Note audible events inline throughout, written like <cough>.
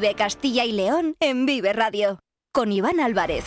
Vive Castilla y León en Vive Radio. Con Iván Álvarez.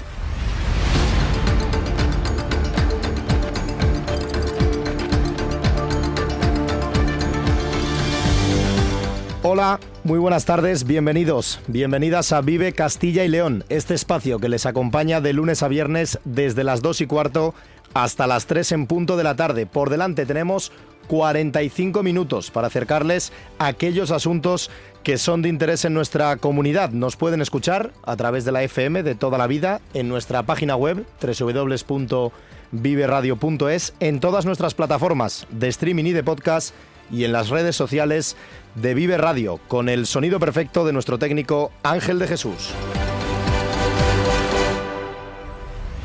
Hola, muy buenas tardes, bienvenidos, bienvenidas a Vive Castilla y León, este espacio que les acompaña de lunes a viernes desde las 2 y cuarto hasta las 3 en punto de la tarde. Por delante tenemos 45 minutos para acercarles aquellos asuntos que son de interés en nuestra comunidad. Nos pueden escuchar a través de la FM de toda la vida en nuestra página web www.viveradio.es, en todas nuestras plataformas de streaming y de podcast y en las redes sociales de Vive Radio, con el sonido perfecto de nuestro técnico Ángel de Jesús.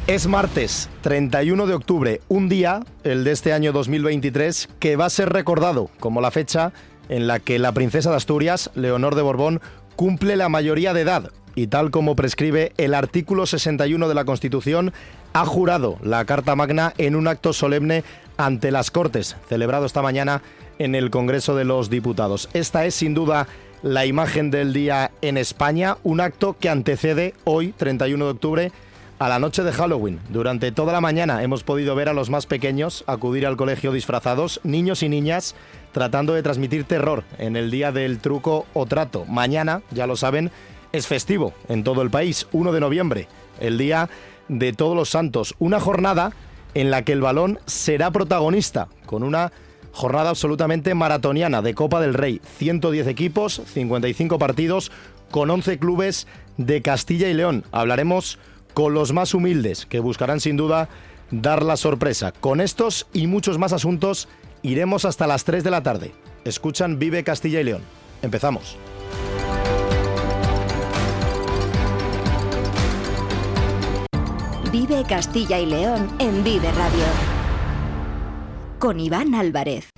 Es martes 31 de octubre, un día, el de este año 2023, que va a ser recordado como la fecha en la que la princesa de Asturias, Leonor de Borbón, cumple la mayoría de edad y tal como prescribe el artículo 61 de la Constitución, ha jurado la Carta Magna en un acto solemne ante las Cortes, celebrado esta mañana en el Congreso de los Diputados. Esta es sin duda la imagen del día en España, un acto que antecede hoy, 31 de octubre, a la noche de Halloween. Durante toda la mañana hemos podido ver a los más pequeños acudir al colegio disfrazados, niños y niñas, tratando de transmitir terror en el día del truco o trato. Mañana, ya lo saben, es festivo en todo el país, 1 de noviembre, el día de todos los santos. Una jornada en la que el balón será protagonista, con una jornada absolutamente maratoniana de Copa del Rey. 110 equipos, 55 partidos, con 11 clubes de Castilla y León. Hablaremos con los más humildes, que buscarán sin duda dar la sorpresa. Con estos y muchos más asuntos iremos hasta las 3 de la tarde. Escuchan Vive Castilla y León. Empezamos. Vive Castilla y León en Vive Radio. Con Iván Álvarez.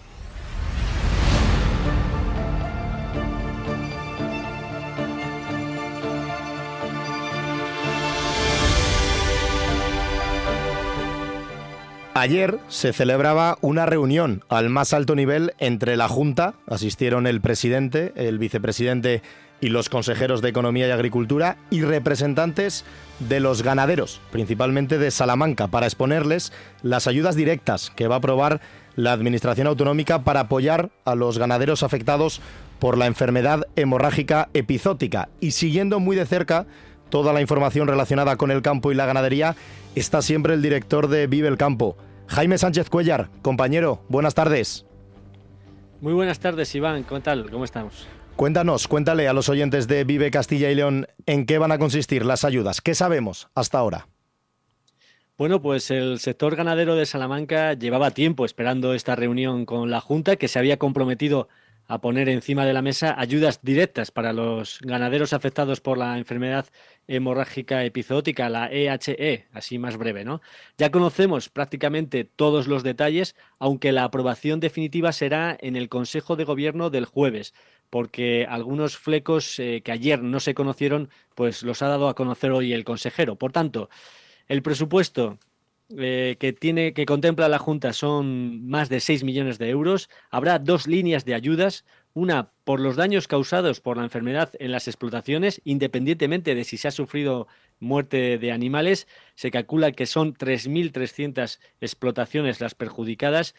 Ayer se celebraba una reunión al más alto nivel entre la Junta, asistieron el presidente, el vicepresidente y los consejeros de Economía y Agricultura y representantes de los ganaderos, principalmente de Salamanca, para exponerles las ayudas directas que va a aprobar la Administración Autonómica para apoyar a los ganaderos afectados por la enfermedad hemorrágica epizótica. Y siguiendo muy de cerca toda la información relacionada con el campo y la ganadería, está siempre el director de Vive el Campo, Jaime Sánchez Cuellar, compañero, buenas tardes. Muy buenas tardes, Iván. ¿Cómo tal? ¿Cómo estamos? Cuéntanos, cuéntale a los oyentes de Vive Castilla y León en qué van a consistir las ayudas. ¿Qué sabemos hasta ahora? Bueno, pues el sector ganadero de Salamanca llevaba tiempo esperando esta reunión con la Junta, que se había comprometido a poner encima de la mesa ayudas directas para los ganaderos afectados por la enfermedad hemorrágica epizootica, la EHE, e, así más breve, ¿no? Ya conocemos prácticamente todos los detalles, aunque la aprobación definitiva será en el Consejo de Gobierno del jueves, porque algunos flecos eh, que ayer no se conocieron, pues los ha dado a conocer hoy el consejero. Por tanto, el presupuesto eh, que tiene que contempla la Junta son más de 6 millones de euros. Habrá dos líneas de ayudas, una por los daños causados por la enfermedad en las explotaciones, independientemente de si se ha sufrido muerte de animales, se calcula que son 3.300 explotaciones las perjudicadas.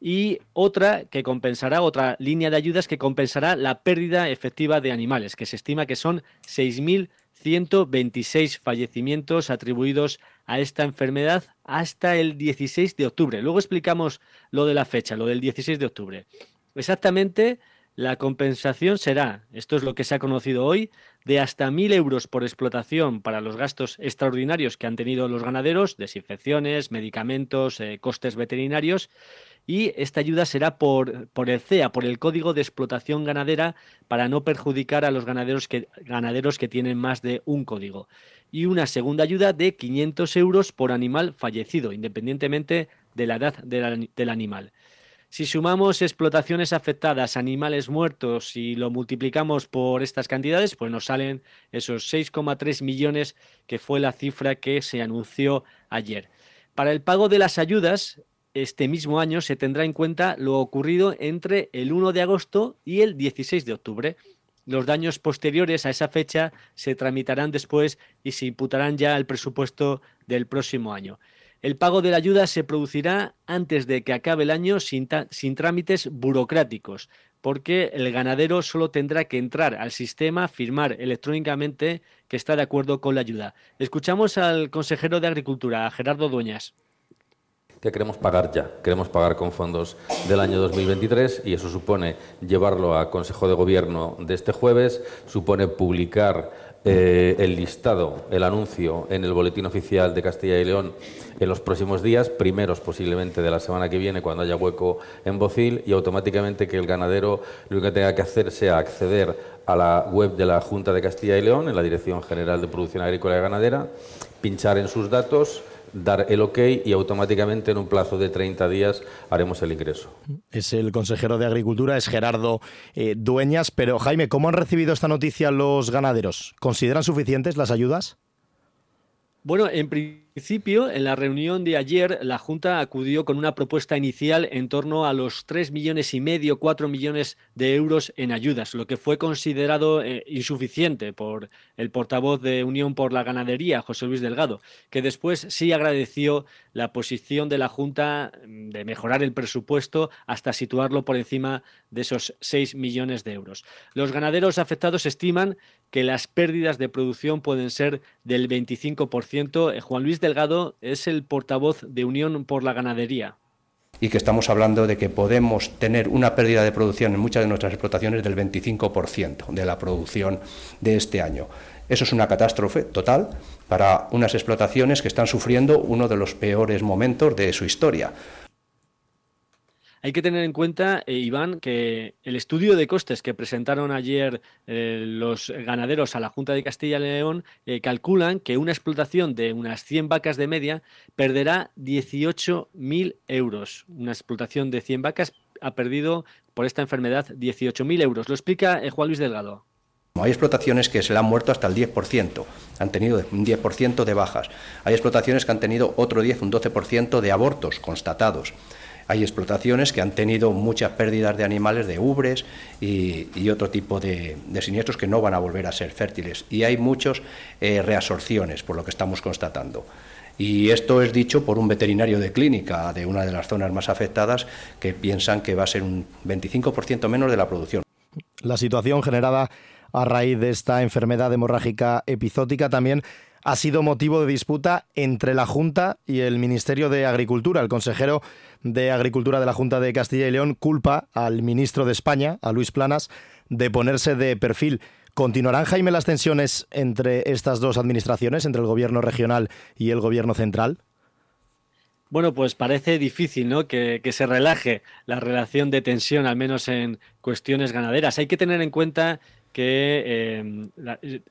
Y otra que compensará, otra línea de ayudas que compensará la pérdida efectiva de animales, que se estima que son 6.126 fallecimientos atribuidos a esta enfermedad hasta el 16 de octubre. Luego explicamos lo de la fecha, lo del 16 de octubre. Exactamente, la compensación será, esto es lo que se ha conocido hoy, de hasta 1.000 euros por explotación para los gastos extraordinarios que han tenido los ganaderos, desinfecciones, medicamentos, eh, costes veterinarios, y esta ayuda será por, el CEA, por el Código de Explotación Ganadera, para no perjudicar a los ganaderos que, ganaderos que tienen más de un código y una segunda ayuda de 500 euros por animal fallecido, independientemente de la edad del, animal. Si sumamos explotaciones afectadas, animales muertos y lo multiplicamos por estas cantidades, pues nos salen esos 6,3 millones que fue la cifra que se anunció ayer. Para el pago de las ayudas, este mismo año se tendrá en cuenta lo ocurrido entre el 1 de agosto y el 16 de octubre. Los daños posteriores a esa fecha se tramitarán después y se imputarán ya al presupuesto del próximo año. El pago de la ayuda se producirá antes de que acabe el año sin, sin, trámites burocráticos, porque el ganadero solo tendrá que entrar al sistema, firmar electrónicamente que está de acuerdo con la ayuda. Escuchamos al consejero de Agricultura, Gerardo Dueñas que queremos pagar ya. Queremos pagar con fondos del año 2023 y eso supone llevarlo a Consejo de Gobierno de este jueves, supone publicar eh, el listado, el anuncio en el Boletín Oficial de Castilla y León en los próximos días, primeros posiblemente de la semana que viene, cuando haya hueco en Bocil, y automáticamente que el ganadero lo que tenga que hacer sea acceder a la web de la Junta de Castilla y León, en la Dirección General de Producción Agrícola y Ganadera, pinchar en sus datos, dar el ok y automáticamente en un plazo de 30 días haremos el ingreso. Es el consejero de Agricultura, es Gerardo eh, Dueñas. Pero Jaime, ¿cómo han recibido esta noticia los ganaderos? ¿Consideran suficientes las ayudas? Bueno, en principio, en la reunión de ayer, la Junta acudió con una propuesta inicial en torno a los 3 millones y medio, 4 millones de euros en ayudas, lo que fue considerado eh, insuficiente por el portavoz de Unión por la Ganadería, José Luis Delgado, que después sí agradeció la posición de la Junta mm, de mejorar el presupuesto hasta situarlo por encima de esos 6 millones de euros. Los ganaderos afectados estiman que las pérdidas de producción pueden ser del 25%. Eh, Juan Luis Delgado es el portavoz de Unión por la Ganadería. Y que estamos hablando de que podemos tener una pérdida de producción en muchas de nuestras explotaciones del 25% de la producción de este año. Eso es una catástrofe total para unas explotaciones que están sufriendo uno de los peores momentos de su historia. Hay que tener en cuenta, eh, Iván, que el estudio de costes que presentaron ayer eh, los ganaderos a la Junta de Castilla y León eh, calculan que una explotación de unas 100 vacas de media perderá 18.000 euros. Una explotación de 100 vacas ha perdido por esta enfermedad 18.000 euros. Lo explica Juan Luis Delgado. Hay explotaciones que se le han muerto hasta el 10%, han tenido un 10% de bajas. Hay explotaciones que han tenido otro 10, un 12% de abortos constatados. Hay explotaciones que han tenido muchas pérdidas de animales, de ubres y, otro tipo de, siniestros que no van a volver a ser fértiles. Y hay muchas eh, reabsorciones, por lo que estamos constatando. Y esto es dicho por un veterinario de clínica de una de las zonas más afectadas que piensan que va a ser un 25% menos de la producción. La situación generada a raíz de esta enfermedad hemorrágica epizótica también ha sido motivo de disputa entre la Junta y el Ministerio de Agricultura. El consejero de Agricultura de la Junta de Castilla y León culpa al ministro de España, a Luis Planas, de ponerse de perfil. ¿Continuarán, Jaime, las tensiones entre estas dos administraciones, entre el gobierno regional y el gobierno central? Bueno, pues parece difícil ¿no? que, que, se relaje la relación de tensión, al menos en cuestiones ganaderas. Hay que tener en cuenta que em,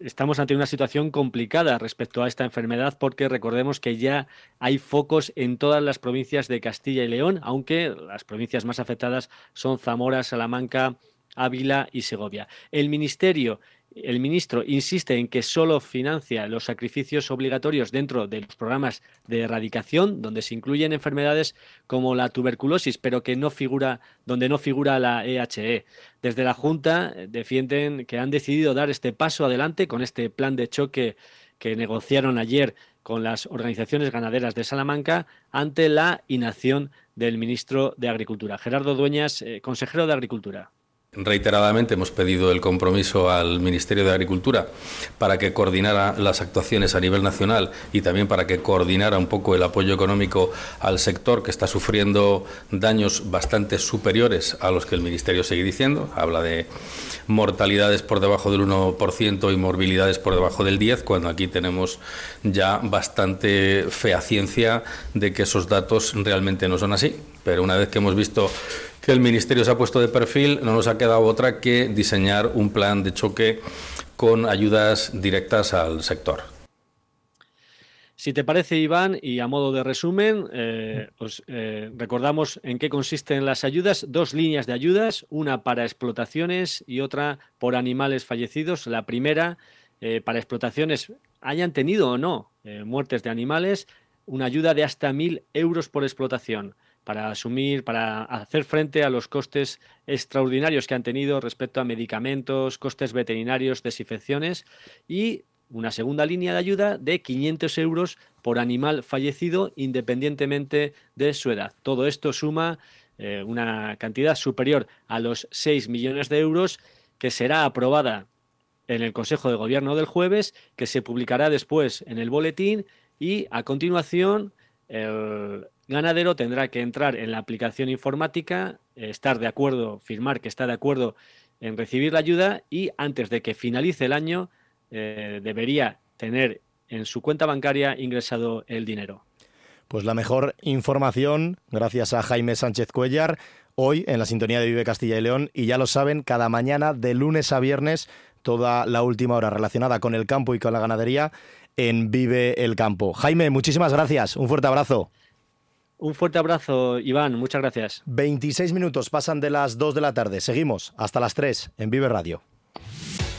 estamos ante una situación complicada respecto a esta enfermedad porque recordemos que ya hay focos en todas las provincias de Castilla y León, aunque las provincias más afectadas son Zamora, Salamanca, Ávila y Segovia. El Ministerio el ministro insiste en que solo financia los sacrificios obligatorios dentro de los programas de erradicación, donde se incluyen enfermedades como la tuberculosis, pero que no figura, donde no figura la EHE. Desde la Junta eh, defienden que han decidido dar este paso adelante con este plan de choque que negociaron ayer con las organizaciones ganaderas de Salamanca ante la inacción del ministro de Agricultura. Gerardo Dueñas, eh, consejero de Agricultura. Reiteradamente hemos pedido el compromiso al Ministerio de Agricultura para que coordinara las actuaciones a nivel nacional y también para que coordinara un poco el apoyo económico al sector que está sufriendo daños bastante superiores a los que el Ministerio sigue diciendo. Habla de mortalidades por debajo del 1% y morbilidades por debajo del 10%, cuando aquí tenemos ya bastante fehaciencia de que esos datos realmente no son así. Pero una vez que hemos visto que el Ministerio se ha puesto de perfil, no nos ha quedado otra que diseñar un plan de choque con ayudas directas al sector. Si te parece, Iván, y a modo de resumen, eh, os eh, recordamos en qué consisten las ayudas. Dos líneas de ayudas, una para explotaciones y otra por animales fallecidos. La primera, eh, para explotaciones, hayan tenido o no muertes de animales, una ayuda de hasta mil euros por explotación para asumir, para hacer frente a los costes extraordinarios que han tenido respecto a medicamentos, costes veterinarios, desinfecciones y una segunda línea de ayuda de 500 euros por animal fallecido independientemente de su edad. Todo esto suma eh, una cantidad superior a los 6 millones de euros que será aprobada en el Consejo de Gobierno del jueves, que se publicará después en el boletín y a continuación el ganadero tendrá que entrar en la aplicación informática, estar de acuerdo, firmar que está de acuerdo en recibir la ayuda y antes de que finalice el año eh, debería tener en su cuenta bancaria ingresado el dinero. Pues la mejor información, gracias a Jaime Sánchez Cuellar, hoy en la sintonía de Vive Castilla y León. Y ya lo saben, cada mañana, de lunes a viernes, toda la última hora relacionada con el campo y con la ganadería en Vive el Campo. Jaime, muchísimas gracias. Un fuerte abrazo. Un fuerte abrazo, Iván. Muchas gracias. 26 minutos pasan de las 2 de la tarde. Seguimos hasta las 3 en Vive Radio.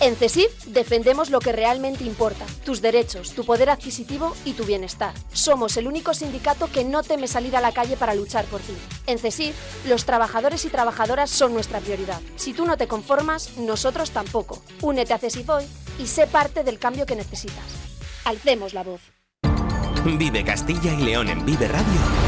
En CESIF defendemos lo que realmente importa, tus derechos, tu poder adquisitivo y tu bienestar. Somos el único sindicato que no teme salir a la calle para luchar por ti. En CESIF, los trabajadores y trabajadoras son nuestra prioridad. Si tú no te conformas, nosotros tampoco. Únete a CESIF hoy y sé parte del cambio que necesitas. Alcemos la voz. Vive Castilla y León en Vive Radio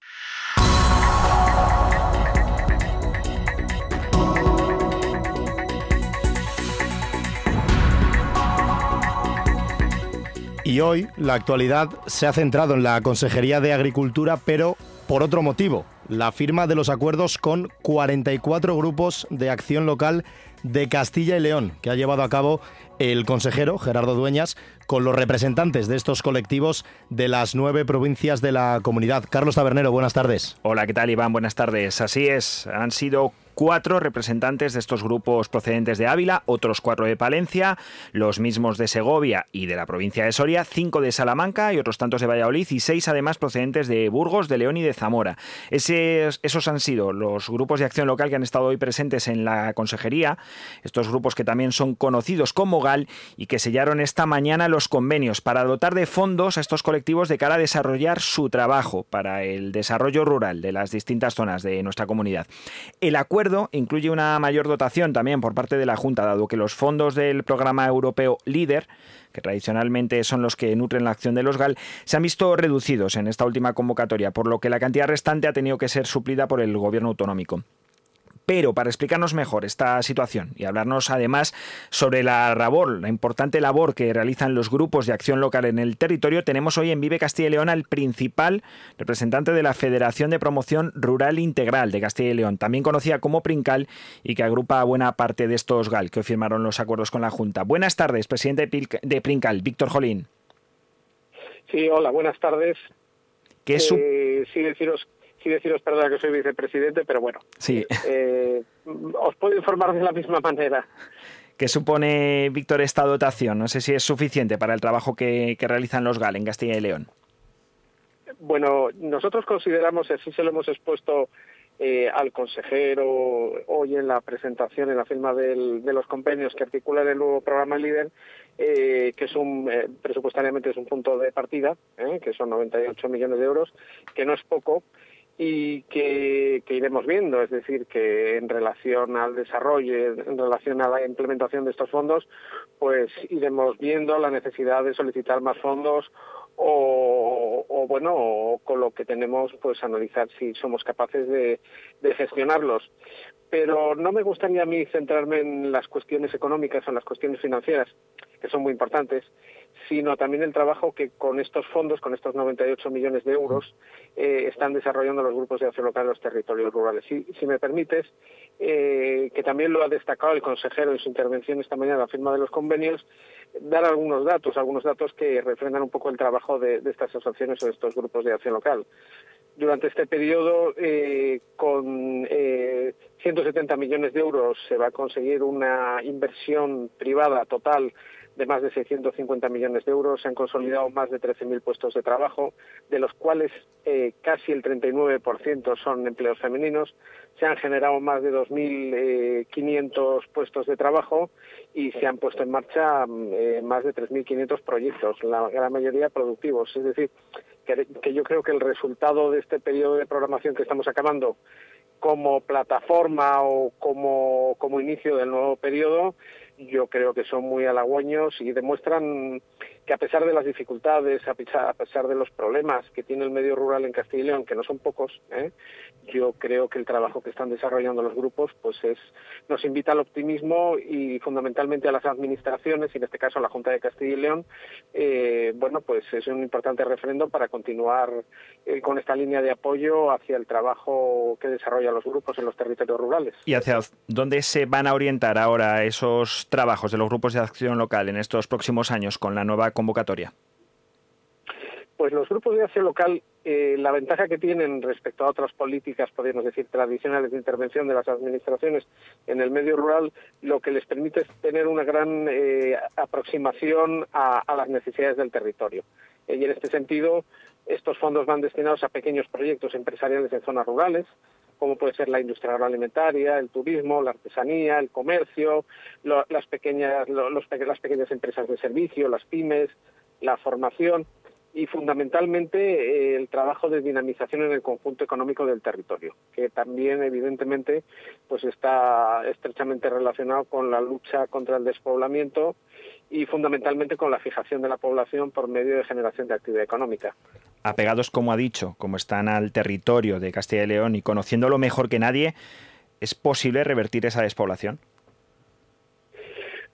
Y hoy la actualidad se ha centrado en la Consejería de Agricultura, pero por otro motivo, la firma de los acuerdos con 44 grupos de acción local de Castilla y León, que ha llevado a cabo el consejero Gerardo Dueñas con los representantes de estos colectivos de las nueve provincias de la comunidad. Carlos Tabernero, buenas tardes. Hola, ¿qué tal Iván? Buenas tardes. Así es, han sido cuatro representantes de estos grupos procedentes de Ávila, otros cuatro de Palencia, los mismos de Segovia y de la provincia de Soria, cinco de Salamanca y otros tantos de Valladolid y seis además procedentes de Burgos, de León y de Zamora. Ese- esos han sido los grupos de acción local que han estado hoy presentes en la consejería, estos grupos que también son conocidos como GAL y que sellaron esta mañana los convenios para dotar de fondos a estos colectivos de cara a desarrollar su trabajo para el desarrollo rural de las distintas zonas de nuestra comunidad. El acuerdo incluye una mayor dotación también por parte de la Junta, dado que los fondos del programa europeo LEADER, que tradicionalmente son los que nutren la acción de los GAL, se han visto reducidos en esta última convocatoria, por lo que la cantidad restante ha tenido que ser suplida por el gobierno autonómico. Pero para explicarnos mejor esta situación y hablarnos además sobre la labor, la importante labor que realizan los grupos de acción local en el territorio, tenemos hoy en Vive Castilla y León al principal representante de la Federación de Promoción Rural Integral de Castilla y León, también conocida como Princal y que agrupa a buena parte de estos GAL que firmaron los acuerdos con la Junta. Buenas tardes, presidente de Princal, Víctor Jolín. Sí, hola, buenas tardes. ¿Qué es su- Eh, sí deciros, sí deciros, perdona que soy vicepresidente, pero bueno, Sí. eh, os puedo informar de la misma manera. ¿Qué supone, Víctor, esta dotación? No sé si es suficiente para el trabajo que, que realizan los GAL en Castilla y León. Bueno, nosotros consideramos, así se lo hemos expuesto eh, al consejero hoy en la presentación, en la firma de los convenios que articulan el nuevo programa líder, eh, que es un eh, presupuestariamente es un punto de partida, que son 98 millones de euros, que no es poco y que, iremos viendo, es decir, que en relación al desarrollo, en relación a la implementación de estos fondos, pues iremos viendo la necesidad de solicitar más fondos o, bueno, con lo que tenemos, pues analizar si somos capaces de, gestionarlos. Pero no me gustaría a mí centrarme en las cuestiones económicas o en las cuestiones financieras, que son muy importantes, sino también el trabajo que con estos fondos, con estos 98 millones de euros, eh, están desarrollando los grupos de acción local en los territorios rurales. Si, si me permites, eh, que también lo ha destacado el consejero en su intervención esta mañana, la firma de los convenios, dar algunos datos, algunos datos que refrendan un poco el trabajo de, estas asociaciones o de estos grupos de acción local. Durante este periodo, eh, con eh, 170 millones de euros, se va a conseguir una inversión privada total de más de 650 millones de euros. Se han consolidado más de 13.000 puestos de trabajo, de los cuales eh, casi el 39% son empleos femeninos. Se han generado más de 2.500 eh, puestos de trabajo y se han puesto en marcha eh, más de 3.500 proyectos, la gran mayoría productivos. Es decir, que, yo creo que el resultado de este periodo de programación que estamos acabando como plataforma o como, como inicio del nuevo periodo yo creo que son muy halagüeños y demuestran que a pesar de las dificultades, a pesar, de los problemas que tiene el medio rural en Castilla y León, que no son pocos, ¿eh? yo creo que el trabajo que están desarrollando los grupos pues es nos invita al optimismo y fundamentalmente a las administraciones, y en este caso a la Junta de Castilla y León, eh, bueno, pues es un importante referendo para continuar eh, con esta línea de apoyo hacia el trabajo que desarrollan los grupos en los territorios rurales. ¿Y hacia dónde se van a orientar ahora esos trabajos de los grupos de acción local en estos próximos años con la nueva convocatoria? Pues los grupos de acción local, eh, la ventaja que tienen respecto a otras políticas, podríamos decir, tradicionales de intervención de las administraciones en el medio rural, lo que les permite es tener una gran eh, aproximación a, las necesidades del territorio. Eh, y en este sentido, estos fondos van destinados a pequeños proyectos empresariales en zonas rurales, como puede ser la industria agroalimentaria, el turismo, la artesanía, el comercio, las, pequeñas, las pequeñas empresas de servicio, las pymes, la formación y fundamentalmente eh, el trabajo de dinamización en el conjunto económico del territorio, que también evidentemente pues está estrechamente relacionado con la lucha contra el despoblamiento y fundamentalmente con la fijación de la población por medio de generación de actividad económica. Apegados, como ha dicho, como están al territorio de Castilla y León y conociéndolo mejor que nadie, ¿es posible revertir esa despoblación?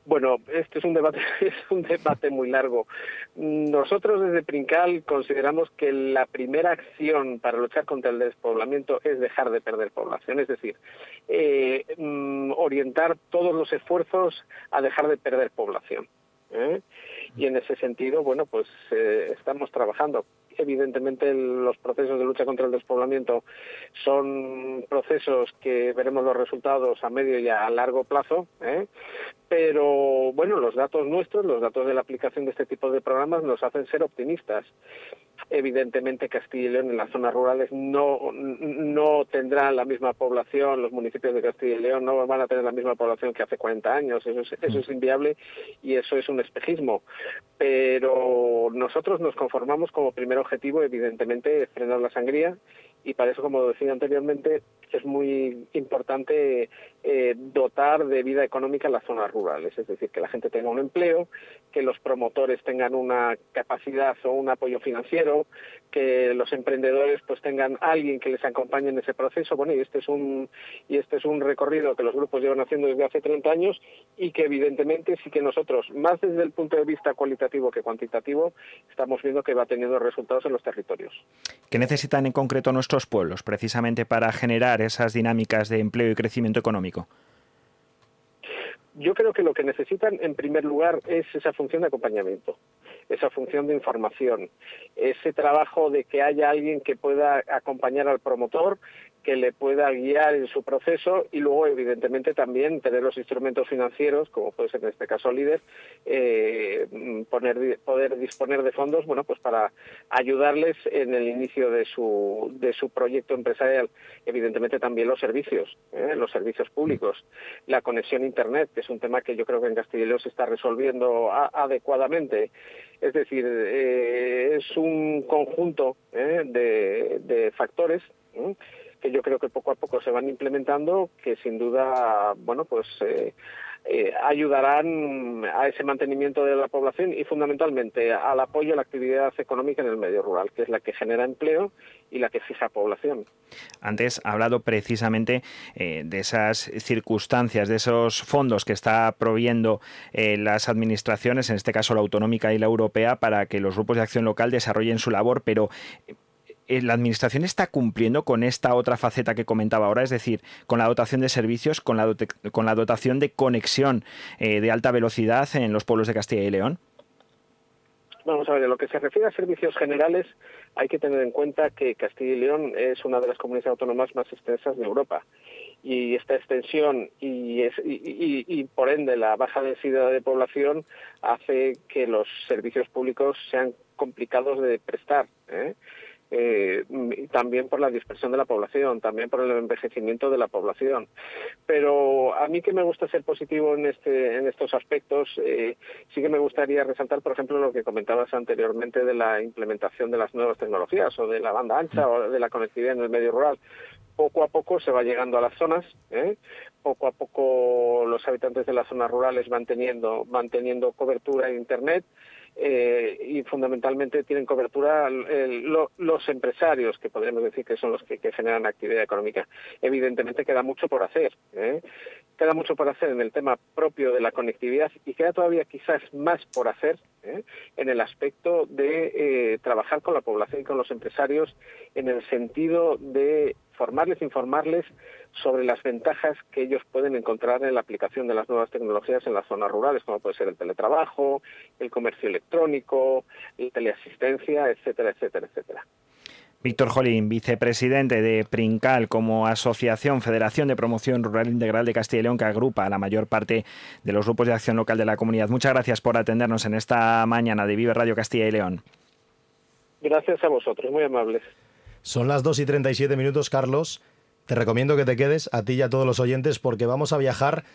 Bueno, este es un debate, <laughs> es un debate muy largo. Nosotros desde Princal consideramos que la primera acción para luchar contra el despoblamiento es dejar de perder población, es decir, eh, mm, orientar todos los esfuerzos a dejar de perder población. ¿Eh? Y en ese sentido, bueno, pues eh, estamos trabajando. Evidentemente, los procesos de lucha contra el despoblamiento son procesos que veremos los resultados a medio y a largo plazo, ¿eh? Pero bueno, los datos nuestros, los datos de la aplicación de este tipo de programas nos hacen ser optimistas. Evidentemente Castilla y León en las zonas rurales no, no tendrán la misma población, los municipios de Castilla y León no van a tener la misma población que hace 40 años, eso es, eso es inviable y eso es un espejismo. Pero nosotros nos conformamos como primer objetivo, evidentemente, frenar la sangría y para eso, como decía anteriormente, es muy importante eh, dotar de vida económica las zonas rurales, es decir, que la gente tenga un empleo, que los promotores tengan una capacidad o un apoyo financiero, que los emprendedores pues tengan alguien que les acompañe en ese proceso. Bueno, y este es un y este es un recorrido que los grupos llevan haciendo desde hace 30 años y que evidentemente sí que nosotros, más desde el punto de vista cualitativo que cuantitativo, estamos viendo que va teniendo resultados en los territorios. ¿Qué necesitan en concreto nuestros pueblos precisamente para generar esas dinámicas de empleo y crecimiento económico? Yo creo que lo que necesitan, en primer lugar, es esa función de acompañamiento, esa función de información, ese trabajo de que haya alguien que pueda acompañar al promotor, que le pueda guiar en su proceso y luego, evidentemente, también tener los instrumentos financieros, como puede ser en este caso líder, eh, poner, poder disponer de fondos, bueno, pues para ayudarles en el inicio de su, de su proyecto empresarial. Evidentemente también los servicios, ¿eh? los servicios públicos, la conexión a Internet, que es un tema que yo creo que en Castilla y León se está resolviendo adecuadamente. Es decir, eh, es un conjunto ¿eh? de, de, factores que yo creo que poco a poco se van implementando, que sin duda, bueno, pues eh, eh, ayudarán a ese mantenimiento de la población y fundamentalmente al apoyo a la actividad económica en el medio rural, que es la que genera empleo y la que fija población. Antes ha hablado precisamente eh, de esas circunstancias, de esos fondos que está proviendo las administraciones, en este caso la autonómica y la europea, para que los grupos de acción local desarrollen su labor, pero la Administración está cumpliendo con esta otra faceta que comentaba ahora, es decir, con la dotación de servicios, con la, con la dotación de conexión eh, de alta velocidad en los pueblos de Castilla y León? Vamos a ver, en lo que se refiere a servicios generales, hay que tener en cuenta que Castilla y León es una de las comunidades autónomas más extensas de Europa. Y esta extensión y, y, por ende la baja densidad de población hace que los servicios públicos sean complicados de prestar. ¿eh? Eh, también por la dispersión de la población, también por el envejecimiento de la población. Pero a mí que me gusta ser positivo en, este, en estos aspectos, eh, sí que me gustaría resaltar, por ejemplo, lo que comentabas anteriormente de la implementación de las nuevas tecnologías o de la banda ancha o de la conectividad en el medio rural poco a poco se va llegando a las zonas, ¿eh? poco a poco los habitantes de las zonas rurales van teniendo, manteniendo cobertura en Internet eh, y fundamentalmente tienen cobertura los empresarios, que podríamos decir que son los que, generan actividad económica. Evidentemente queda mucho por hacer. ¿eh? Queda mucho por hacer en el tema propio de la conectividad y queda todavía quizás más por hacer ¿eh? en el aspecto de trabajar con la población y con los empresarios en el sentido de formarles, informarles sobre las ventajas que ellos pueden encontrar en la aplicación de las nuevas tecnologías en las zonas rurales, como puede ser el teletrabajo, el comercio electrónico, la teleasistencia, etcétera, etcétera, etcétera. Víctor Jolín, vicepresidente de PRINCAL como Asociación Federación de Promoción Rural Integral de Castilla y León, que agrupa a la mayor parte de los grupos de acción local de la comunidad. Muchas gracias por atendernos en esta mañana de Vive Radio Castilla y León. Gracias a vosotros, muy amables. Son las 2 y 37 minutos, Carlos. Te recomiendo que te quedes a ti y a todos los oyentes porque vamos a viajar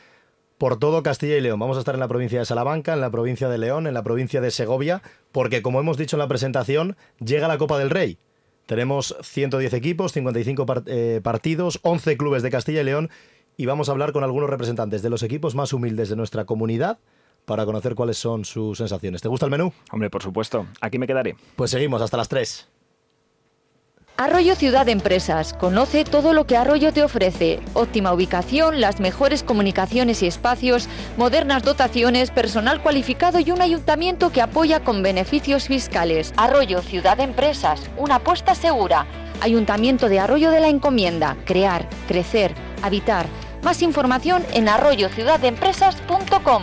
por todo Castilla y León. Vamos a estar en la provincia de Salamanca, en la provincia de León, en la provincia de Segovia, porque como hemos dicho en la presentación, llega la Copa del Rey. Tenemos 110 equipos, 55 eh, partidos, 11 clubes de Castilla y León y vamos a hablar con algunos representantes de los equipos más humildes de nuestra comunidad para conocer cuáles son sus sensaciones. ¿Te gusta el menú? Hombre, por supuesto. Aquí me quedaré. Pues seguimos hasta las 3. Arroyo Ciudad Empresas. Conoce todo lo que Arroyo te ofrece. Óptima ubicación, las mejores comunicaciones y espacios, modernas dotaciones, personal cualificado y un ayuntamiento que apoya con beneficios fiscales. Arroyo Ciudad Empresas. Una apuesta segura. Ayuntamiento de Arroyo de la Encomienda. Crear, crecer, habitar. Más información en arroyociudadempresas.com.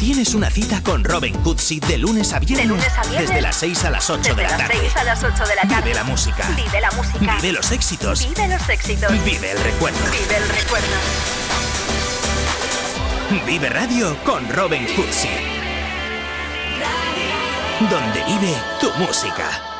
Tienes una cita con Robin Cutsi de lunes a viernes. Desde las 6 a las 8 de la tarde. a las 8 de la tarde. Vive la música. Vive la música. Vive los éxitos. Vive los éxitos. Vive el recuerdo. Vive el recuerdo. Vive Radio con Robin Cutsi. Donde vive tu música.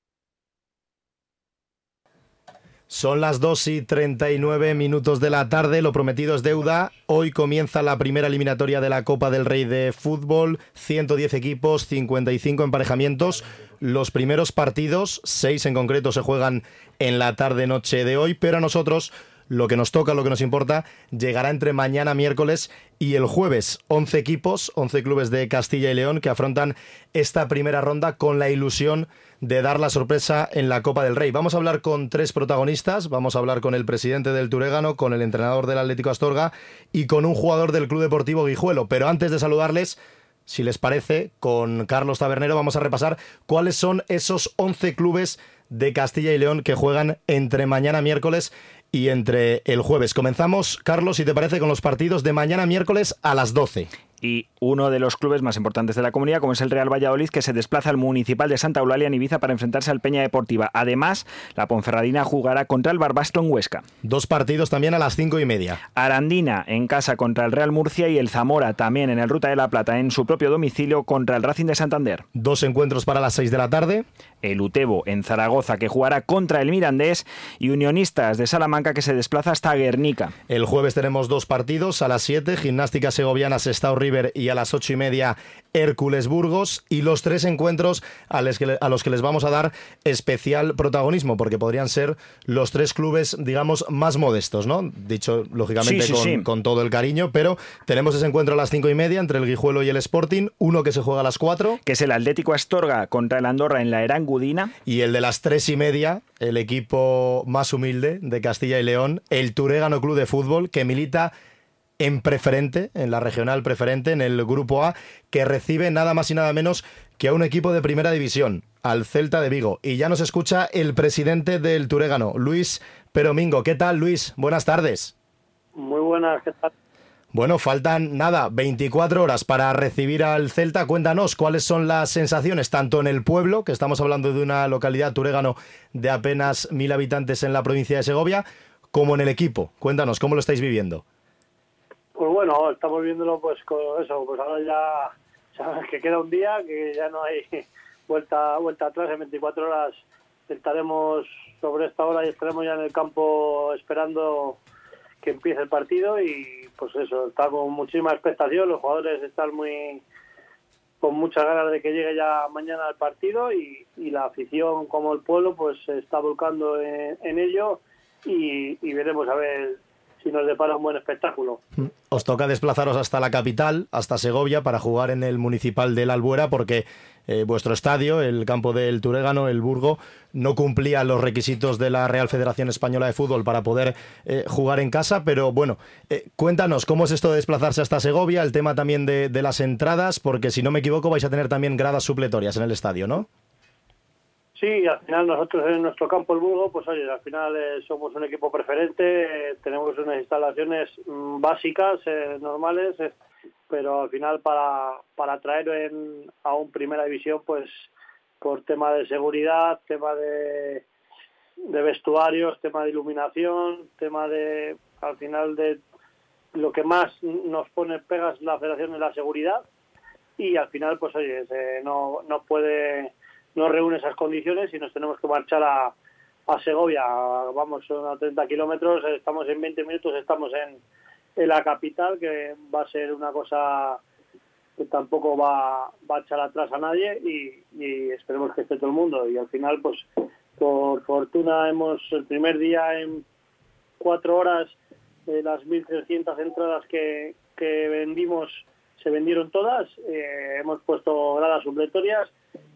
Son las 2 y 39 minutos de la tarde, lo prometido es deuda. Hoy comienza la primera eliminatoria de la Copa del Rey de Fútbol, 110 equipos, 55 emparejamientos. Los primeros partidos, seis en concreto, se juegan en la tarde-noche de hoy, pero a nosotros lo que nos toca, lo que nos importa, llegará entre mañana miércoles y el jueves. 11 equipos, 11 clubes de Castilla y León que afrontan esta primera ronda con la ilusión de dar la sorpresa en la Copa del Rey. Vamos a hablar con tres protagonistas. Vamos a hablar con el presidente del Turégano, con el entrenador del Atlético Astorga y con un jugador del Club Deportivo Guijuelo. Pero antes de saludarles, si les parece, con Carlos Tabernero vamos a repasar cuáles son esos 11 clubes de Castilla y León que juegan entre mañana miércoles y entre el jueves. Comenzamos, Carlos, si te parece, con los partidos de mañana miércoles a las 12 y uno de los clubes más importantes de la comunidad, como es el Real Valladolid, que se desplaza al Municipal de Santa Eulalia en Ibiza para enfrentarse al Peña Deportiva. Además, la Ponferradina jugará contra el Barbastro en Huesca. Dos partidos también a las cinco y media. Arandina en casa contra el Real Murcia y el Zamora también en el Ruta de la Plata en su propio domicilio contra el Racing de Santander. Dos encuentros para las seis de la tarde. El Utebo en Zaragoza que jugará contra el Mirandés y Unionistas de Salamanca que se desplaza hasta Guernica. El jueves tenemos dos partidos a las siete, Gimnástica Segoviana Sestao y a las ocho y media Hércules Burgos y los tres encuentros a los, que, a los que les vamos a dar especial protagonismo porque podrían ser los tres clubes digamos más modestos, ¿no? Dicho lógicamente con, todo el cariño, pero tenemos ese encuentro a las cinco y media entre el Guijuelo y el Sporting, uno que se juega a las cuatro. Que es el Atlético Astorga contra el Andorra en la Y el de las tres y media, el equipo más humilde de Castilla y León, el Turégano Club de Fútbol, que milita en preferente, en la regional preferente, en el grupo A, que recibe nada más y nada menos que a un equipo de primera división, al Celta de Vigo. Y ya nos escucha el presidente del Turégano, Luis Peromingo. ¿Qué tal, Luis? Buenas tardes. Muy buenas, ¿qué tal? Bueno, faltan nada, 24 horas para recibir al Celta. Cuéntanos cuáles son las sensaciones, tanto en el pueblo, que estamos hablando de una localidad turégano de apenas mil habitantes en la provincia de Segovia, como en el equipo. Cuéntanos, ¿cómo lo estáis viviendo? Pues bueno, estamos viéndolo pues con eso, pues ahora ya <laughs> sabes que queda un día, que ya no hay <laughs> vuelta vuelta atrás, en 24 horas estaremos sobre esta hora y estaremos ya en el campo esperando que empiece el partido y pues eso, está con muchísima expectación, los jugadores están muy con muchas ganas de que llegue ya mañana el partido y, la afición como el pueblo pues se está volcando en, ello y, y veremos a ver si nos depara un buen espectáculo. Os toca desplazaros hasta la capital, hasta Segovia, para jugar en el municipal de la Albuera, porque eh, vuestro estadio, el campo del Turégano, el Burgo, no cumplía los requisitos de la Real Federación Española de Fútbol para poder eh, jugar en casa. Pero bueno, eh, cuéntanos, ¿cómo es esto de desplazarse hasta Segovia? El tema también de, de las entradas, porque si no me equivoco vais a tener también gradas supletorias en el estadio, ¿no? Sí, al final nosotros en nuestro campo el Burgo, pues oye, al final eh, somos un equipo preferente, eh, tenemos unas instalaciones mm, básicas, eh, normales, pero al final para, para traer a un primera división, pues por tema de seguridad, tema de, de vestuarios, tema de iluminación, tema de, al final de lo que más nos pone pegas la federación es la seguridad y al final, pues oye, no, no puede no reúne esas condiciones y nos tenemos que marchar a, a Segovia. Vamos a 30 kilómetros, estamos en 20 minutos, estamos en, en, la capital, que va a ser una cosa que tampoco va, va a echar atrás a nadie y, y, esperemos que esté todo el mundo. Y al final, pues por fortuna, hemos el primer día en cuatro horas de las 1.300 entradas que, que vendimos, se vendieron todas. Eh, hemos puesto gradas supletorias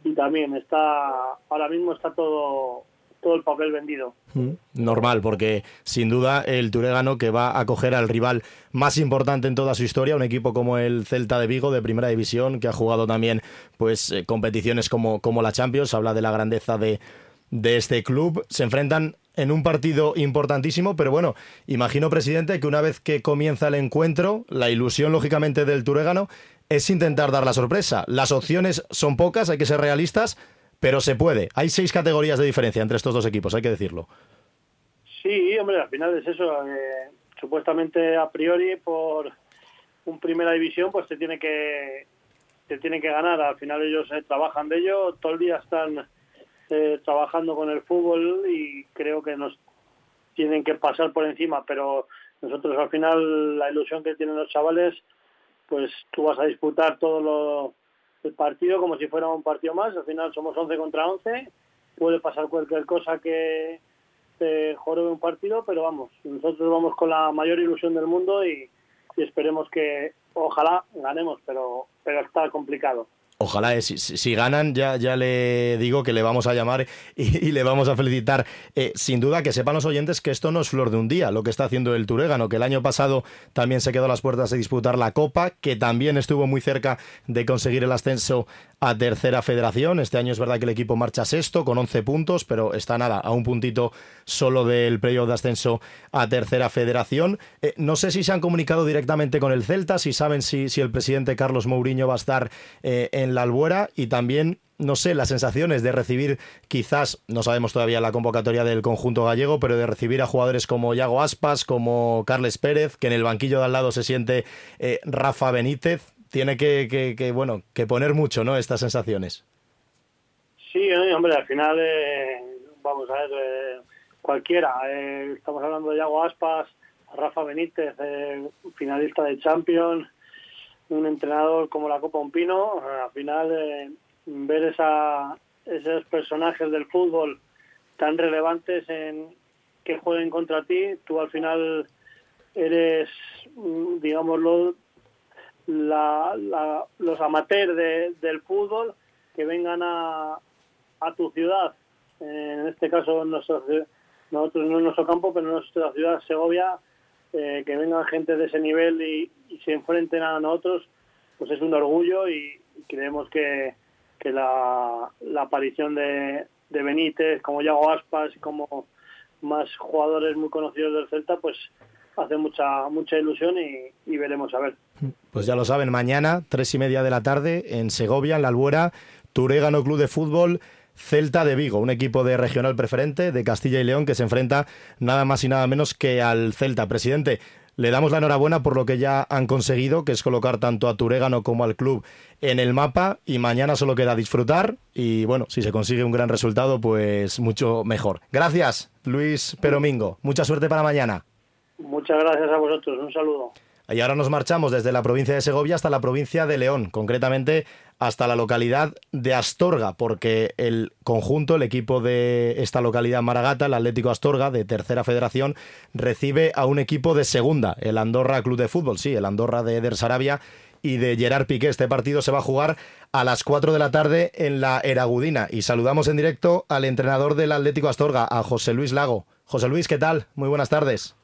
y también está, ahora mismo está todo, todo el papel vendido. Mm, normal, porque sin duda el Turegano que va a acoger al rival más importante en toda su historia, un equipo como el Celta de Vigo de Primera División, que ha jugado también pues eh, competiciones como, como la Champions, habla de la grandeza de, de este club, se enfrentan en un partido importantísimo, pero bueno, imagino, presidente, que una vez que comienza el encuentro, la ilusión, lógicamente, del Turegano es intentar dar la sorpresa. Las opciones son pocas, hay que ser realistas, pero se puede. Hay seis categorías de diferencia entre estos dos equipos, hay que decirlo. Sí, hombre, al final es eso. Eh, supuestamente, a priori, por un primera división, pues te tiene que te tiene que ganar. Al final ellos eh, trabajan de ello, todo el día están eh, trabajando con el fútbol y creo que nos tienen que pasar por encima, pero nosotros al final la ilusión que tienen los chavales, pues tú vas a disputar todo lo, el partido como si fuera un partido más, al final somos 11 contra 11, puede pasar cualquier cosa que te jorobe un partido, pero vamos, nosotros vamos con la mayor ilusión del mundo y, y esperemos que ojalá ganemos, pero, pero está complicado. Ojalá, eh, si, si, ganan, ya, ya le digo que le vamos a llamar y, le vamos a felicitar. Eh, sin duda, que sepan los oyentes que esto no es flor de un día, lo que está haciendo el Turégano, que el año pasado también se quedó a las puertas de disputar la Copa, que también estuvo muy cerca de conseguir el ascenso a tercera federación. Este año es verdad que el equipo marcha sexto con 11 puntos, pero está nada, a un puntito solo del playoff de ascenso a tercera federación. Eh, no sé si se han comunicado directamente con el Celta, si saben si, si el presidente Carlos Mourinho va a estar en en la Albuera y también no sé, las sensaciones de recibir, quizás, no sabemos todavía la convocatoria del conjunto gallego, pero de recibir a jugadores como Yago Aspas, como Carles Pérez, que en el banquillo de al lado se siente eh, Rafa Benítez, tiene que, que, bueno, que poner mucho, ¿no? Estas sensaciones. Sí, eh, hombre, al final, eh, vamos a ver, cualquiera. estamos hablando de Yago Aspas, Rafa Benítez, finalista de Champions, un entrenador como la Copa Un Pino, al final eh, ver esa, esos personajes del fútbol tan relevantes en que jueguen contra ti, tú al final eres, mm, digámoslo, la, los amateurs del fútbol que vengan a, a tu ciudad, en este caso nosotros no en nuestro campo, pero en nuestra ciudad, Segovia, eh, que vengan gente de ese nivel y, se enfrenten a nosotros, pues es un orgullo y, creemos que, que la, aparición de, Benítez, como Yago Aspas y como más jugadores muy conocidos del Celta, pues hace mucha mucha ilusión y, y, veremos a ver. Pues ya lo saben, mañana, tres y media de la tarde, en Segovia, en la Albuera, Turégano Club de Fútbol, Celta de Vigo, un equipo de regional preferente de Castilla y León que se enfrenta nada más y nada menos que al Celta. Presidente, le damos la enhorabuena por lo que ya han conseguido, que es colocar tanto a Turégano como al club en el mapa y mañana solo queda disfrutar y bueno, si se consigue un gran resultado, pues mucho mejor. Gracias, Luis Peromingo. Mucha suerte para mañana. Muchas gracias a vosotros. Un saludo. Y ahora nos marchamos desde la provincia de Segovia hasta la provincia de León, concretamente hasta la localidad de Astorga, porque el conjunto, el equipo de esta localidad Maragata, el Atlético Astorga, de tercera federación, recibe a un equipo de segunda, el Andorra Club de Fútbol, sí, el Andorra de Eder Sarabia y de Gerard Piqué. Este partido se va a jugar a las 4 de la tarde en la Eragudina. Y saludamos en directo al entrenador del Atlético Astorga, a José Luis Lago. José Luis, ¿qué tal? Muy buenas tardes.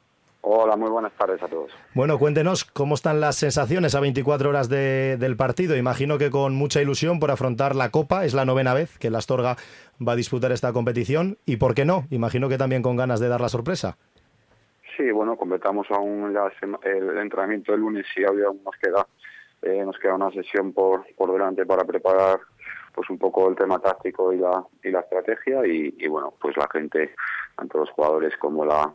Hola, muy buenas tardes a todos. Bueno, cuéntenos cómo están las sensaciones a 24 horas del partido. Imagino que con mucha ilusión por afrontar la Copa. Es la novena vez que la Astorga va a disputar esta competición. ¿Y por qué no? Imagino que también con ganas de dar la sorpresa. Sí, bueno, completamos aún el entrenamiento del lunes y aún nos queda, eh, nos queda una sesión por, por delante para preparar pues un poco el tema táctico y la, y la estrategia y, y bueno, pues la gente, tanto los jugadores como la,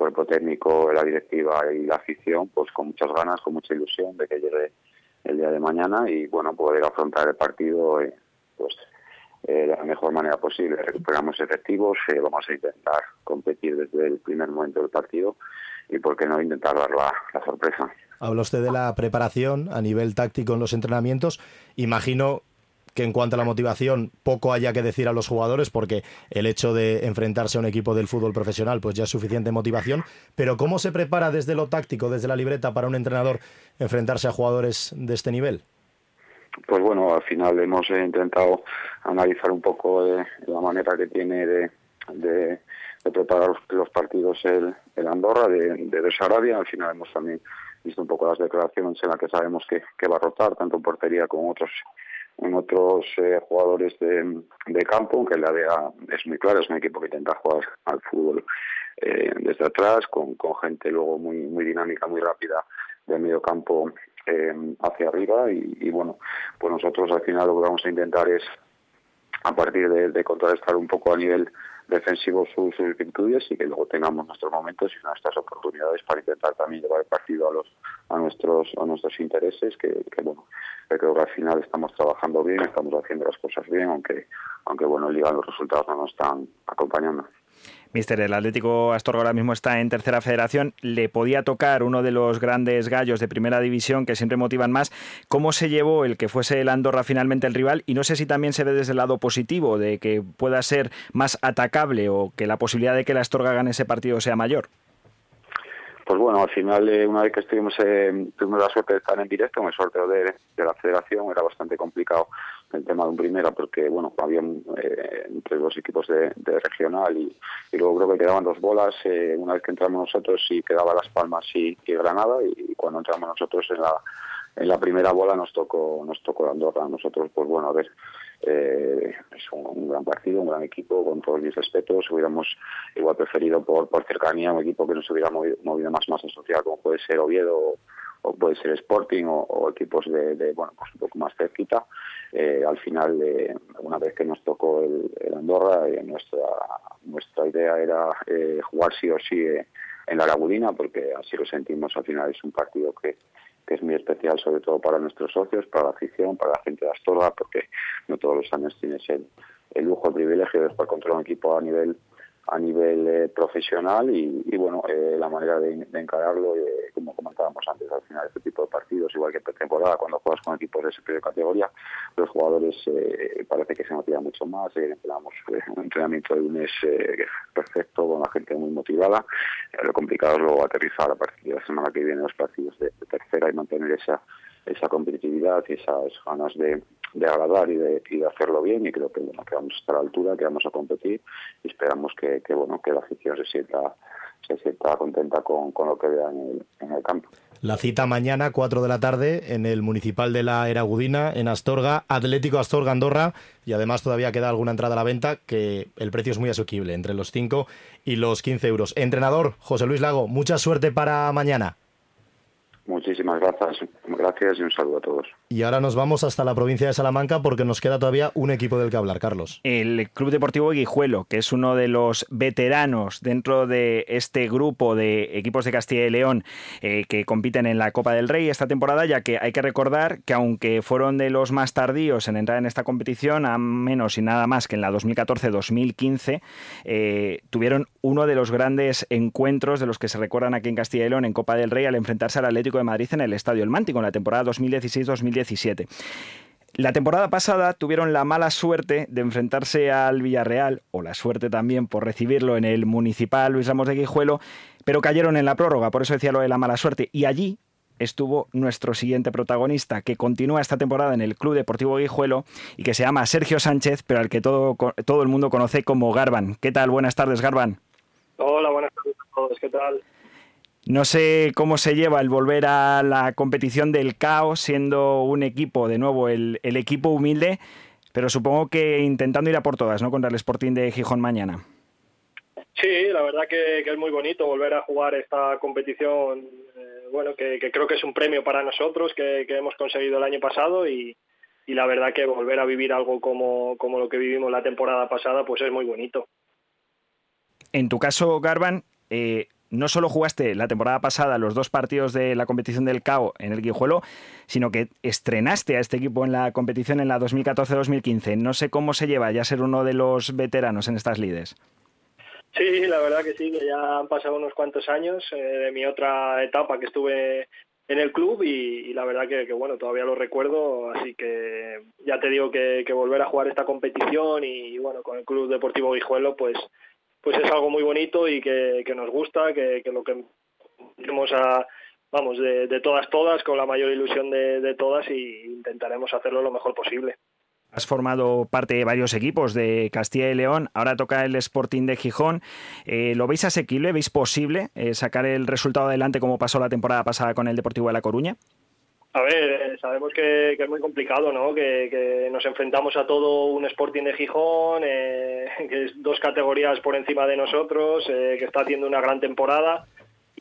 cuerpo técnico, la directiva y la afición, pues con muchas ganas, con mucha ilusión de que llegue el día de mañana y bueno, poder afrontar el partido eh, pues eh, de la mejor manera posible. Recuperamos efectivos, eh, vamos a intentar competir desde el primer momento del partido y por qué no intentar dar la, la sorpresa. Habla usted de la preparación a nivel táctico en los entrenamientos. Imagino que en cuanto a la motivación poco haya que decir a los jugadores porque el hecho de enfrentarse a un equipo del fútbol profesional pues ya es suficiente motivación, pero ¿cómo se prepara desde lo táctico, desde la libreta para un entrenador enfrentarse a jugadores de este nivel? Pues bueno, al final hemos intentado analizar un poco de, la manera que tiene de, de, preparar los, partidos el, Andorra de, de Sarabia. Al final hemos también visto un poco las declaraciones en las que sabemos que, que va a rotar, tanto en portería como otros en otros eh, jugadores de, de, campo, aunque la DEA es muy clara, es un equipo que intenta jugar al fútbol eh, desde atrás, con, con, gente luego muy, muy dinámica, muy rápida de medio campo eh, hacia arriba. Y, bueno, pues nosotros al final lo que vamos a intentar es a partir de, de contrarrestar un poco a nivel defensivo sus, virtudes y que luego tengamos nuestros momentos y nuestras oportunidades para intentar también llevar el partido a los a nuestros a nuestros intereses que, bueno creo que al final estamos trabajando bien estamos haciendo las cosas bien aunque aunque bueno en liga los resultados no nos están acompañando Mister, el Atlético Astorga ahora mismo está en tercera federación. Le podía tocar uno de los grandes gallos de primera división que siempre motivan más. ¿Cómo se llevó el que fuese el Andorra finalmente el rival? Y no sé si también se ve desde el lado positivo, de que pueda ser más atacable o que la posibilidad de que la Astorga gane ese partido sea mayor. Pues bueno, al final, eh, una vez que estuvimos, tuvimos la suerte de estar en directo en el sorteo de, la federación, era bastante complicado el tema de un primera, porque bueno, había eh, entre los equipos de, regional y, luego creo que quedaban dos bolas. Eh, una vez que entramos nosotros, y quedaba Las Palmas y, Granada, y, cuando entramos nosotros en la, en la primera bola nos tocó, nos tocó Andorra. Nosotros, pues bueno, a ver eh, es un, gran partido, un gran equipo, con todos mis respetos. Hubiéramos igual preferido por, por cercanía un equipo que nos hubiera movido, más más en social, como puede ser Oviedo o, puede ser Sporting o, equipos de, bueno, pues un poco más cerquita. Eh, al final, eh, una vez que nos tocó el, Andorra, eh, nuestra, nuestra idea era jugar sí o sí en la Lagudina, porque así lo sentimos. Al final es un partido que, que es muy especial sobre todo para nuestros socios, para la afición, para la gente de Astorga, porque no todos los años tienes el, el lujo, el privilegio de jugar contra un equipo a nivel a nivel eh, profesional y, bueno, eh, la manera de, encararlo, eh, como comentábamos antes, al final este tipo de partidos, igual que pretemporada, cuando juegas con equipos de esa categoría, los jugadores parece que se motivan mucho más, tenemos un entrenamiento de lunes perfecto, con la gente muy motivada, lo complicado es luego aterrizar a partir de la semana que viene los partidos de tercera y mantener esa esa competitividad y esas ganas de, de agradar y de, y de, hacerlo bien y creo que bueno que vamos a estar a la altura que vamos a competir y esperamos que, que bueno que la afición se sienta se sienta contenta con, con lo que vea en el, en el campo. La cita mañana, 4 de la tarde, en el Municipal de la Eragudina, en Astorga, Atlético Astorga Andorra, y además todavía queda alguna entrada a la venta, que el precio es muy asequible, entre los 5 y los 15 euros. Entrenador, José Luis Lago, mucha suerte para mañana. Muchísimas gracias, gracias y un saludo a todos. Y ahora nos vamos hasta la provincia de Salamanca porque nos queda todavía un equipo del que hablar, Carlos. El Club Deportivo Guijuelo, que es uno de los veteranos dentro de este grupo de equipos de Castilla y León eh, que compiten en la Copa del Rey esta temporada, ya que hay que recordar que aunque fueron de los más tardíos en entrar en esta competición, a menos y nada más que en la 2014-2015, eh, tuvieron uno de los grandes encuentros de los que se recuerdan aquí en Castilla y León en Copa del Rey al enfrentarse al Atlético de Madrid en el Estadio El Mántico en la temporada 2016-2017. La temporada pasada tuvieron la mala suerte de enfrentarse al Villarreal, o la suerte también por recibirlo en el Municipal Luis Ramos de Guijuelo, pero cayeron en la prórroga, por eso decía lo de la mala suerte. Y allí estuvo nuestro siguiente protagonista, que continúa esta temporada en el Club Deportivo Guijuelo y que se llama Sergio Sánchez, pero al que todo, todo el mundo conoce como Garban. ¿Qué tal? Buenas tardes, Garban. Hola, buenas tardes a todos. ¿Qué tal? No sé cómo se lleva el volver a la competición del caos, siendo un equipo, de nuevo, el, equipo humilde, pero supongo que intentando ir a por todas, ¿no? Contra el Sporting de Gijón mañana. Sí, la verdad que, es muy bonito volver a jugar esta competición, eh, bueno, que, creo que es un premio para nosotros que, hemos conseguido el año pasado y, la verdad que volver a vivir algo como, como lo que vivimos la temporada pasada, pues es muy bonito. En tu caso, Garban, eh, no solo jugaste la temporada pasada los dos partidos de la competición del CAO en el Guijuelo, sino que estrenaste a este equipo en la competición en la 2014-2015. No sé cómo se lleva ya ser uno de los veteranos en estas lides. Sí, la verdad que sí, que ya han pasado unos cuantos años eh, de mi otra etapa que estuve en el club y, la verdad que, bueno, todavía lo recuerdo, así que ya te digo que, volver a jugar esta competición y, bueno, con el Club Deportivo Guijuelo, pues pues es algo muy bonito y que, nos gusta, que, lo que tenemos a, vamos, de, todas, todas, con la mayor ilusión de, todas y intentaremos hacerlo lo mejor posible. Has formado parte de varios equipos de Castilla y León, ahora toca el Sporting de Gijón. Eh, ¿Lo veis asequible? ¿Veis posible eh, sacar el resultado adelante como pasó la temporada pasada con el Deportivo de La Coruña? A ver, sabemos que, es muy complicado, ¿no? Que, nos enfrentamos a todo un Sporting de Gijón, eh, <laughs> que es dos categorías por encima de nosotros, eh, que está haciendo una gran temporada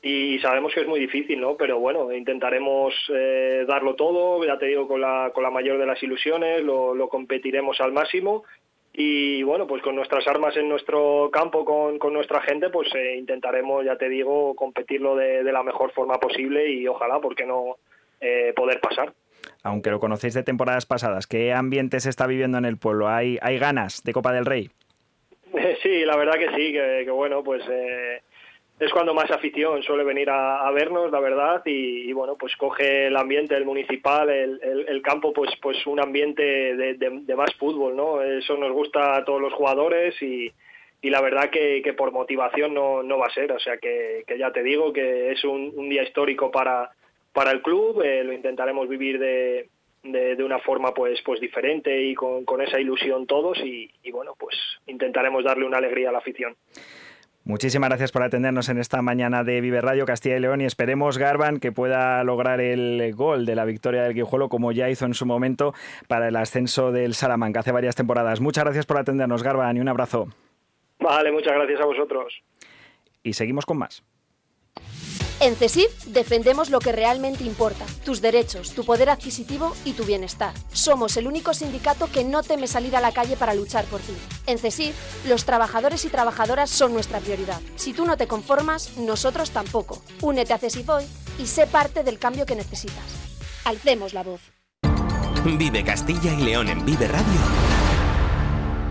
y sabemos que es muy difícil, ¿no? Pero bueno, intentaremos eh, darlo todo, ya te digo, con la, con la mayor de las ilusiones, lo, competiremos al máximo y bueno, pues con nuestras armas en nuestro campo, con, con nuestra gente, pues intentaremos, ya te digo, competirlo de, de la mejor forma posible y ojalá, porque no eh, poder pasar. Aunque lo conocéis de temporadas pasadas, ¿qué ambiente se está viviendo en el pueblo? ¿Hay, hay ganas de Copa del Rey? sí, la verdad que sí, que, bueno, pues eh, es cuando más afición suele venir a, vernos, la verdad, y, bueno, pues coge el ambiente del municipal, el, el, campo, pues pues un ambiente de, de, más fútbol, ¿no? Eso nos gusta a todos los jugadores y, y la verdad que, que por motivación no, no, va a ser, o sea que, que ya te digo que es un, un día histórico para, para el club, eh, lo intentaremos vivir de, de, una forma pues pues diferente y con, con esa ilusión todos y, y bueno, pues intentaremos darle una alegría a la afición. Muchísimas gracias por atendernos en esta mañana de Vive Radio Castilla y León y esperemos, Garban, que pueda lograr el gol de la victoria del Guijuelo como ya hizo en su momento para el ascenso del Salamanca hace varias temporadas. Muchas gracias por atendernos, Garban, y un abrazo. Vale, muchas gracias a vosotros. Y seguimos con más. En CESIF defendemos lo que realmente importa, tus derechos, tu poder adquisitivo y tu bienestar. Somos el único sindicato que no teme salir a la calle para luchar por ti. En CESIF, los trabajadores y trabajadoras son nuestra prioridad. Si tú no te conformas, nosotros tampoco. Únete a CESIF hoy y sé parte del cambio que necesitas. Alcemos la voz. Vive Castilla y León en Vive Radio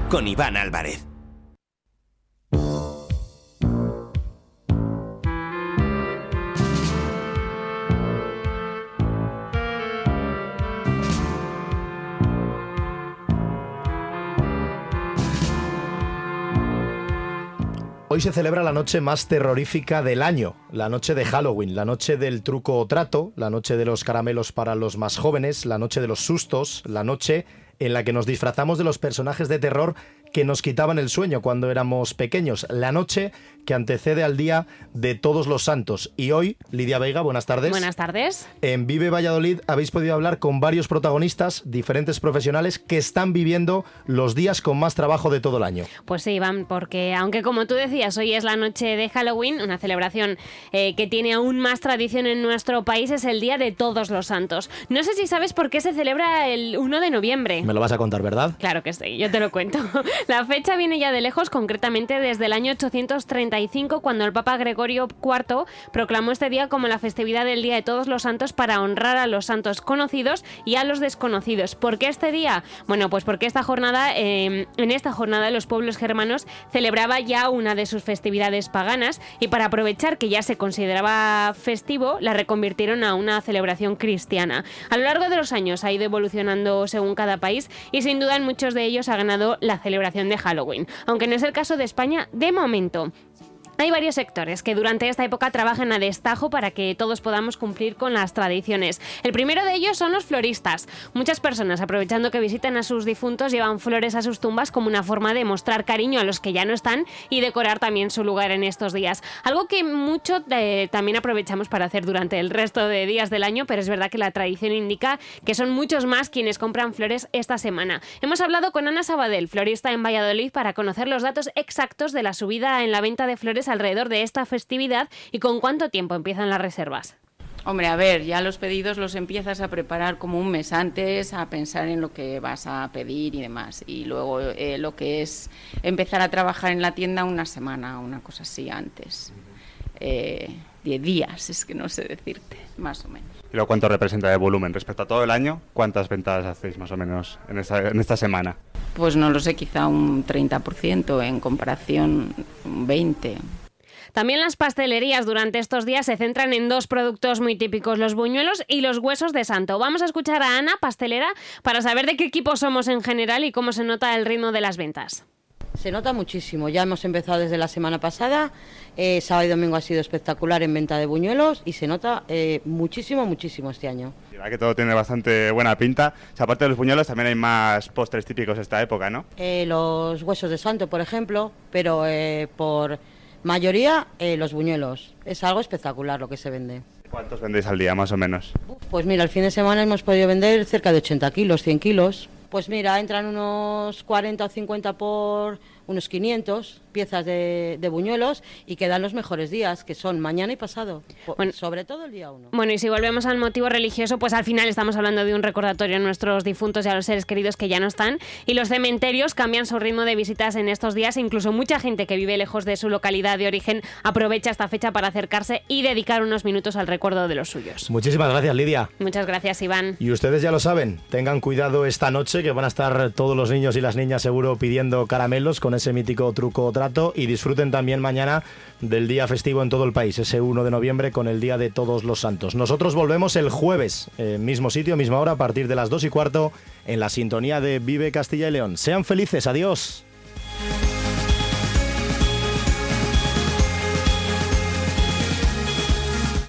con Iván Álvarez. Hoy se celebra la noche más terrorífica del año, la noche de Halloween, la noche del truco o trato, la noche de los caramelos para los más jóvenes, la noche de los sustos, la noche en la que nos disfrazamos de los personajes de terror que nos quitaban el sueño cuando éramos pequeños, la noche que antecede al día de todos los santos. Y hoy, Lidia Veiga, buenas tardes. Buenas tardes. En Vive Valladolid habéis podido hablar con varios protagonistas, diferentes profesionales que están viviendo los días con más trabajo de todo el año. Pues sí, Iván, porque aunque como tú decías, hoy es la noche de Halloween, una celebración eh, que tiene aún más tradición en nuestro país, es el Día de Todos los Santos. No sé si sabes por qué se celebra el 1 de noviembre. Me lo vas a contar, ¿verdad? Claro que sí, yo te lo cuento. <laughs> La fecha viene ya de lejos, concretamente desde el año 835, cuando el Papa Gregorio IV proclamó este día como la festividad del Día de Todos los Santos para honrar a los santos conocidos y a los desconocidos. ¿Por qué este día? Bueno, pues porque esta jornada, em, en esta jornada los pueblos germanos celebraba ya una de sus festividades paganas y para aprovechar que ya se consideraba festivo, la reconvirtieron a una celebración cristiana. A lo largo de los años ha ido evolucionando según cada país y sin duda en muchos de ellos ha ganado la celebración de Halloween, aunque no es el caso de España de momento. Hay varios sectores que durante esta época trabajan a destajo para que todos podamos cumplir con las tradiciones. El primero de ellos son los floristas. Muchas personas, aprovechando que visitan a sus difuntos, llevan flores a sus tumbas como una forma de mostrar cariño a los que ya no están y decorar también su lugar en estos días. Algo que mucho eh, también aprovechamos para hacer durante el resto de días del año, pero es verdad que la tradición indica que son muchos más quienes compran flores esta semana. Hemos hablado con Ana Sabadell, florista en Valladolid, para conocer los datos exactos de la subida en la venta de flores alrededor de esta festividad y con cuánto tiempo empiezan las reservas. Hombre, a ver, ya los pedidos los empiezas a preparar como un mes antes, a pensar en lo que vas a pedir y demás. Y luego eh, lo que es empezar a trabajar en la tienda una semana, una cosa así antes. Eh, días, es que no sé decirte, más o menos. ¿Y luego cuánto representa de volumen respecto a todo el año? ¿Cuántas ventas hacéis más o menos en esta, en esta semana? Pues no lo sé, quizá un 30%, en comparación un 20%. También las pastelerías durante estos días se centran en dos productos muy típicos, los buñuelos y los huesos de santo. Vamos a escuchar a Ana, pastelera, para saber de qué equipo somos en general y cómo se nota el ritmo de las ventas. Se nota muchísimo. Ya hemos empezado desde la semana pasada. Eh, sábado y domingo ha sido espectacular en venta de buñuelos y se nota eh, muchísimo, muchísimo este año. que todo tiene bastante buena pinta. aparte de los buñuelos, también hay más postres típicos esta época, ¿no? Eh, los huesos de santo, por ejemplo, pero por mayoría los buñuelos. Es algo espectacular lo que se vende. ¿Cuántos vendéis al día, más o menos? Pues mira, el fin de semana hemos podido vender cerca de 80 kilos, 100 kilos. Pues mira, entran unos 40 o 50 por unos 500 piezas de, buñuelos y quedan los mejores días, que son mañana y pasado, sobre todo el día 1. Bueno, y si volvemos al motivo religioso, pues al final estamos hablando de un recordatorio a nuestros difuntos y a los seres queridos que ya no están. Y los cementerios cambian su ritmo de visitas en estos días. Incluso mucha gente que vive lejos de su localidad de origen aprovecha esta fecha para acercarse y dedicar unos minutos al recuerdo de los suyos. Muchísimas gracias, Lidia. Muchas gracias, Iván. Y ustedes ya lo saben, tengan cuidado esta noche que van a estar todos los niños y las niñas seguro pidiendo caramelos con ese mítico truco o trato y disfruten también mañana del día festivo en todo el país, ese 1 de noviembre con el Día de Todos los Santos. Nosotros volvemos el jueves, eh, mismo sitio, misma hora, a partir de las 2 y cuarto, en la sintonía de Vive Castilla y León. Sean felices, adiós.